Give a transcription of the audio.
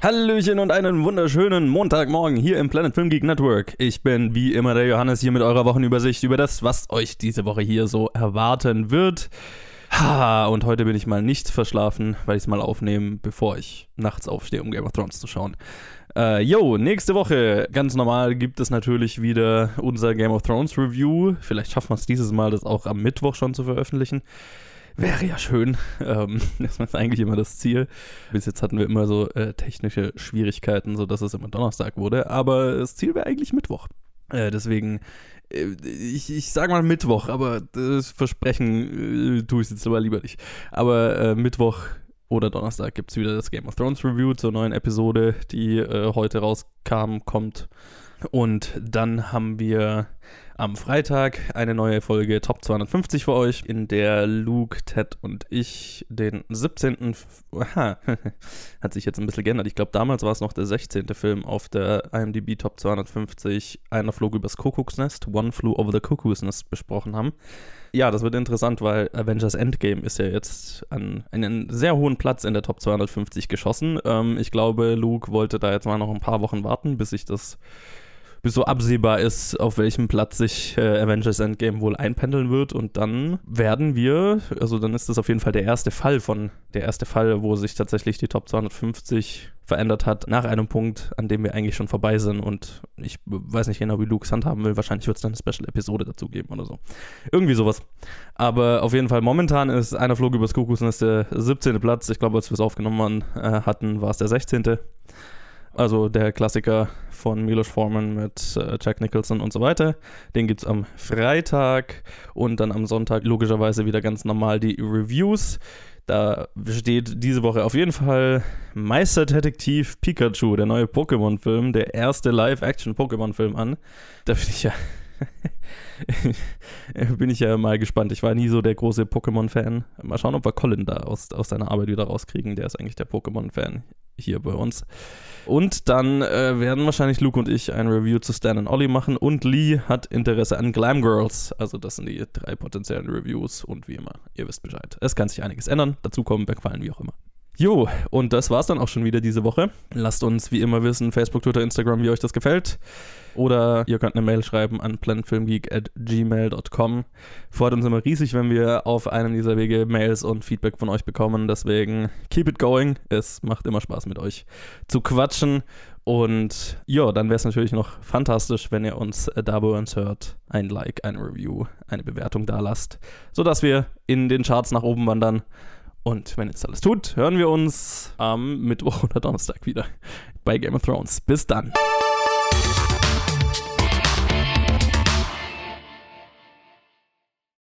Hallöchen und einen wunderschönen Montagmorgen hier im Planet Film Geek Network. Ich bin wie immer der Johannes hier mit eurer Wochenübersicht über das, was euch diese Woche hier so erwarten wird. Ha, und heute bin ich mal nicht verschlafen, weil ich es mal aufnehme, bevor ich nachts aufstehe, um Game of Thrones zu schauen. Äh, nächste Woche, ganz normal, gibt es natürlich wieder unser Game of Thrones Review. Vielleicht schaffen wir es dieses Mal, das auch am Mittwoch schon zu veröffentlichen. Wäre ja schön. Ähm, das ist eigentlich immer das Ziel. Bis jetzt hatten wir immer so äh, technische Schwierigkeiten, sodass es immer Donnerstag wurde. Aber das Ziel wäre eigentlich Mittwoch. Äh, deswegen, äh, ich, ich sage mal Mittwoch, aber das Versprechen äh, tue ich jetzt aber lieber nicht. Aber äh, Mittwoch oder Donnerstag gibt es wieder das Game of Thrones Review zur neuen Episode, die äh, heute rauskam, kommt. Und dann haben wir am Freitag eine neue Folge Top 250 für euch, in der Luke, Ted und ich den 17. Aha, hat sich jetzt ein bisschen geändert. Ich glaube, damals war es noch der 16. Film auf der IMDb Top 250. Einer flog übers Kuckucksnest, One Flew Over the Cuckoo's Nest besprochen haben. Ja, das wird interessant, weil Avengers Endgame ist ja jetzt an einen sehr hohen Platz in der Top 250 geschossen. Ähm, ich glaube, Luke wollte da jetzt mal noch ein paar Wochen warten, bis sich das bis so absehbar ist, auf welchem Platz sich äh, Avengers Endgame wohl einpendeln wird. Und dann werden wir, also dann ist das auf jeden Fall der erste Fall von, der erste Fall, wo sich tatsächlich die Top 250 verändert hat, nach einem Punkt, an dem wir eigentlich schon vorbei sind. Und ich weiß nicht genau, wie Luke's haben will. Wahrscheinlich wird es dann eine Special-Episode dazu geben oder so. Irgendwie sowas. Aber auf jeden Fall, momentan ist einer Flug übers Kuckucksnest der 17. Platz. Ich glaube, als wir es aufgenommen äh, hatten, war es der 16. Also der Klassiker von Milos Forman mit äh, Jack Nicholson und so weiter. Den gibt es am Freitag und dann am Sonntag logischerweise wieder ganz normal die Reviews. Da steht diese Woche auf jeden Fall Meisterdetektiv Pikachu, der neue Pokémon-Film, der erste Live-Action-Pokémon-Film an. Da bin ich ja. bin ich ja mal gespannt. Ich war nie so der große Pokémon-Fan. Mal schauen, ob wir Colin da aus, aus seiner Arbeit wieder rauskriegen. Der ist eigentlich der Pokémon-Fan hier bei uns. Und dann äh, werden wahrscheinlich Luke und ich ein Review zu Stan und Ollie machen. Und Lee hat Interesse an Glam Girls. Also das sind die drei potenziellen Reviews. Und wie immer, ihr wisst Bescheid. Es kann sich einiges ändern. Dazu kommen, wegfallen, wie auch immer. Jo, und das war's dann auch schon wieder diese Woche. Lasst uns wie immer wissen, Facebook, Twitter, Instagram, wie euch das gefällt. Oder ihr könnt eine Mail schreiben an planetfilmgeek at gmail.com. Freut uns immer riesig, wenn wir auf einem dieser Wege Mails und Feedback von euch bekommen. Deswegen keep it going. Es macht immer Spaß mit euch zu quatschen. Und ja, dann wäre es natürlich noch fantastisch, wenn ihr uns äh, da bei uns hört, ein Like, ein Review, eine Bewertung da lasst, sodass wir in den Charts nach oben wandern. Und wenn das alles tut, hören wir uns am Mittwoch oder Donnerstag wieder bei Game of Thrones. Bis dann.